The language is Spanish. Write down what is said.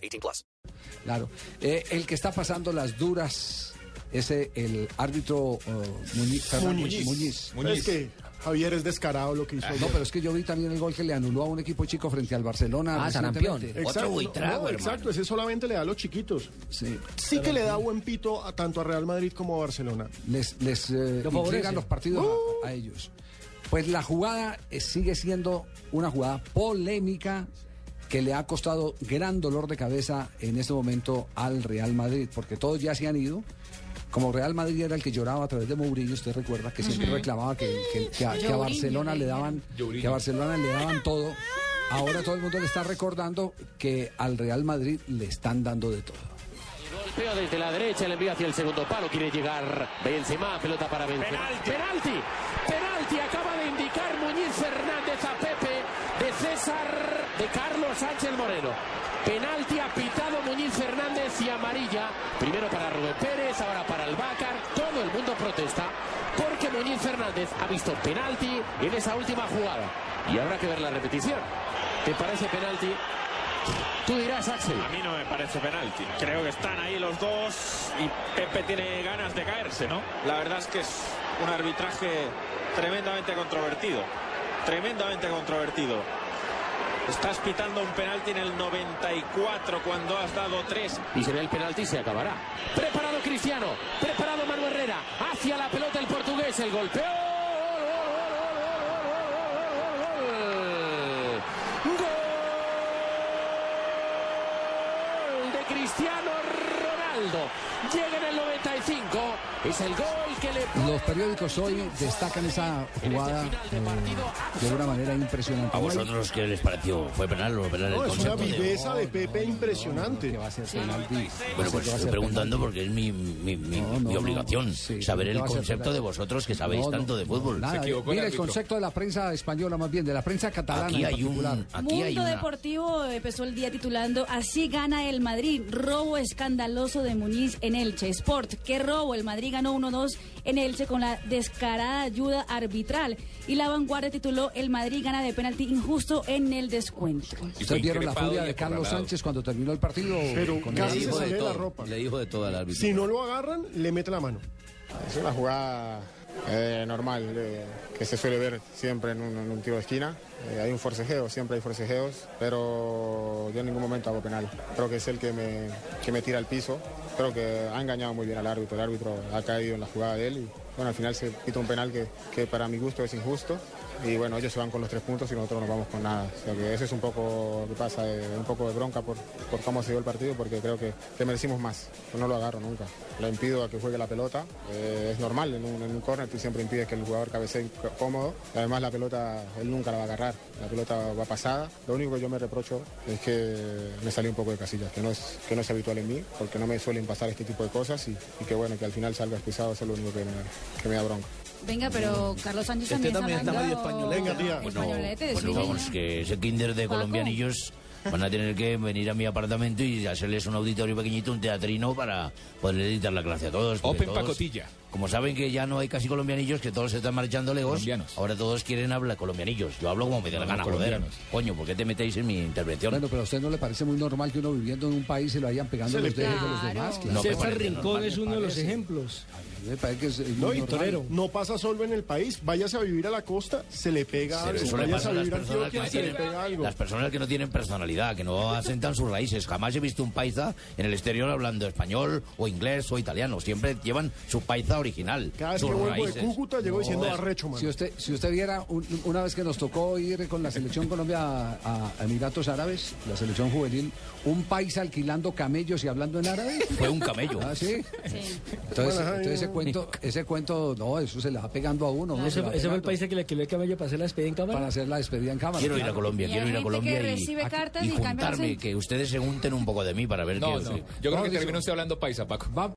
18 plus. Claro. Eh, el que está pasando las duras es el árbitro uh, Muñiz, Fernando Muñiz. Muñiz. Es que Javier es descarado lo que hizo No, ayer. pero es que yo vi también el gol que le anuló a un equipo chico frente al Barcelona. Ah, recientemente. Otro Exacto, buitrago, no, exacto, ese solamente le da a los chiquitos. Sí. Sí que le da buen pito a tanto a Real Madrid como a Barcelona. Les, les eh, Lo los partidos a- a, ellos. Pues la jugada eh, sigue siendo una jugada polémica que le ha costado gran dolor de cabeza en este momento al Real Madrid, porque todos ya se han ido. Como Real Madrid era el que lloraba a través de Mourinho, usted recuerda que siempre reclamaba que, que- que a, que a Barcelona le daban, que a Barcelona le daban todo. Ahora todo el mundo le está recordando que al Real Madrid le están dando de todo. Golpeo desde la derecha, el envío hacia el segundo palo, quiere llegar Benzema, pelota para Benzema. Penalti, penalti, acaba de indicar Muñiz Fernández a Pepe de César, de Carlos Sánchez Moreno. Penalti apitado Muñiz Fernández y amarilla. Primero para Rubén Pérez, ahora para el Bácar. Todo el mundo protesta porque Muñiz Fernández ha visto penalti en esa última jugada. Y habrá que ver la repetición. ¿Te parece penalti? Tú dirás, Axel. A mí no me parece penalti. Creo que están ahí los dos y Pepe tiene ganas de caerse, ¿no? La verdad es que es un arbitraje tremendamente controvertido. Tremendamente controvertido. Estás pitando un penalti en el 94 cuando has dado tres. Y se ve el penalti y se acabará. Preparado Cristiano, preparado Manu Herrera, hacia la pelota el portugués, el golpeo. Cristiano Ronaldo. Llega en el 95. Es el gol que le Los periódicos hoy destacan esa jugada eh, de una manera impresionante. ¿A No hay- vosotros qué les pareció? ¿Fue penal o penal No, el es una concepto de... viveza de Pepe impresionante. que va a ser penalti. Bueno, pues estoy preguntando penalti. porque es mi, mi, mi- No, no, mi no. obligación Sí, saber el concepto de vosotros que sabéis No, no, tanto de fútbol. Nada, mire el concepto de la prensa española, más bien, de la prensa catalana Aquí en hay particular. un... Aquí hay Mundo una... Deportivo empezó el día titulando Así gana el Madrid, robo escandaloso de Muñiz en Elche. Sport, qué robo, el Madrid ganó 1-2 en Elche con la descarada ayuda arbitral. Y la vanguardia tituló El Madrid gana de penalti injusto en el descuento. ¿Ustedes vieron la furia de Carlos Sánchez cuando terminó el partido? Pero con casi el- se sale de la ropa. Le dijo de todo al árbitro. Si no lo agarran, le mete la mano. Es una jugada eh, normal eh, que se suele ver siempre en un, tiro de esquina. Eh, hay un forcejeo, siempre hay forcejeos, pero yo en ningún momento hago penal. Creo que es el que me, que me tira al piso. Creo que ha engañado muy bien al árbitro. El árbitro ha caído en la jugada de él y bueno, al final se pita un penal que, que para mi gusto es injusto. Y bueno, ellos se van con los tres puntos y nosotros no vamos con nada. O sea que eso es un poco lo que pasa, eh, un poco de bronca por, por cómo se dio el partido, porque creo que, que merecimos más. Yo no lo agarro nunca. Le impido a que juegue la pelota. Eh, es normal, en un, en un córner tú siempre impides que el jugador cabecee cómodo. Además la pelota, él nunca la va a agarrar. La pelota va pasada. Lo único que yo me reprocho es que me salió un poco de casillas, que no es, que no es habitual en mí, porque no me suelen pasar este tipo de cosas y, y que bueno, que al final salga eso es lo único que me, que me da bronca. Venga, pero Carlos Sánchez también, también está medio españolete. Venga, tía. Bueno, Españolete, bueno, sí. vamos, que ese kinder de Paco. colombianillos van a tener que venir a mi apartamento y hacerles un auditorio pequeñito, un teatrino para poder editar la clase a todos. Open todos- pacotilla. Como saben que ya no hay casi colombianillos, que todos se están marchando lejos, Colombianos. ahora todos quieren hablar colombianillos. Yo hablo como me dé la gana, joder. colombianos. Coño, ¿por qué te metéis en mi intervención? Bueno, pero a usted no le parece muy normal que uno viviendo en un país se lo vayan pegando los dedos de los demás. No Claro. César Rincón normal, es uno de los ejemplos. Me parece que es muy No, y normal. no pasa solo en el país. Váyase a vivir a la costa, se le pega algo. eso Váyase a vivir Antioquia, se le tienen, pega algo. las personas que no tienen personalidad, que no asentan sus raíces. Jamás he visto un paisa en el exterior hablando español o inglés o italiano. Siempre llevan su paisa original. Cada vez que vuelvo de. Cúcuta diciendo No, arrecho, man. Si usted, si usted viera un- una vez que nos tocó ir con la selección Colombia a, a Emiratos Árabes, la selección juvenil, un país alquilando camellos y hablando en árabe. Fue un camello. Ah, sí. Sí. Entonces, Bueno, entonces ese cuento, ese cuento, no, eso se le va pegando a uno. uno se Ese, le va ese fue el país que le alquiló el camello para hacer la despedida en cámara. para hacer la despedida en cámara. Quiero ir a. Colombia, quiero ir a Colombia que y, recibe cartas y y juntarme, que ustedes se unten un poco de mí para ver No, qué... no. Yo creo que No, termina usted hablando paisa, Paco. Va-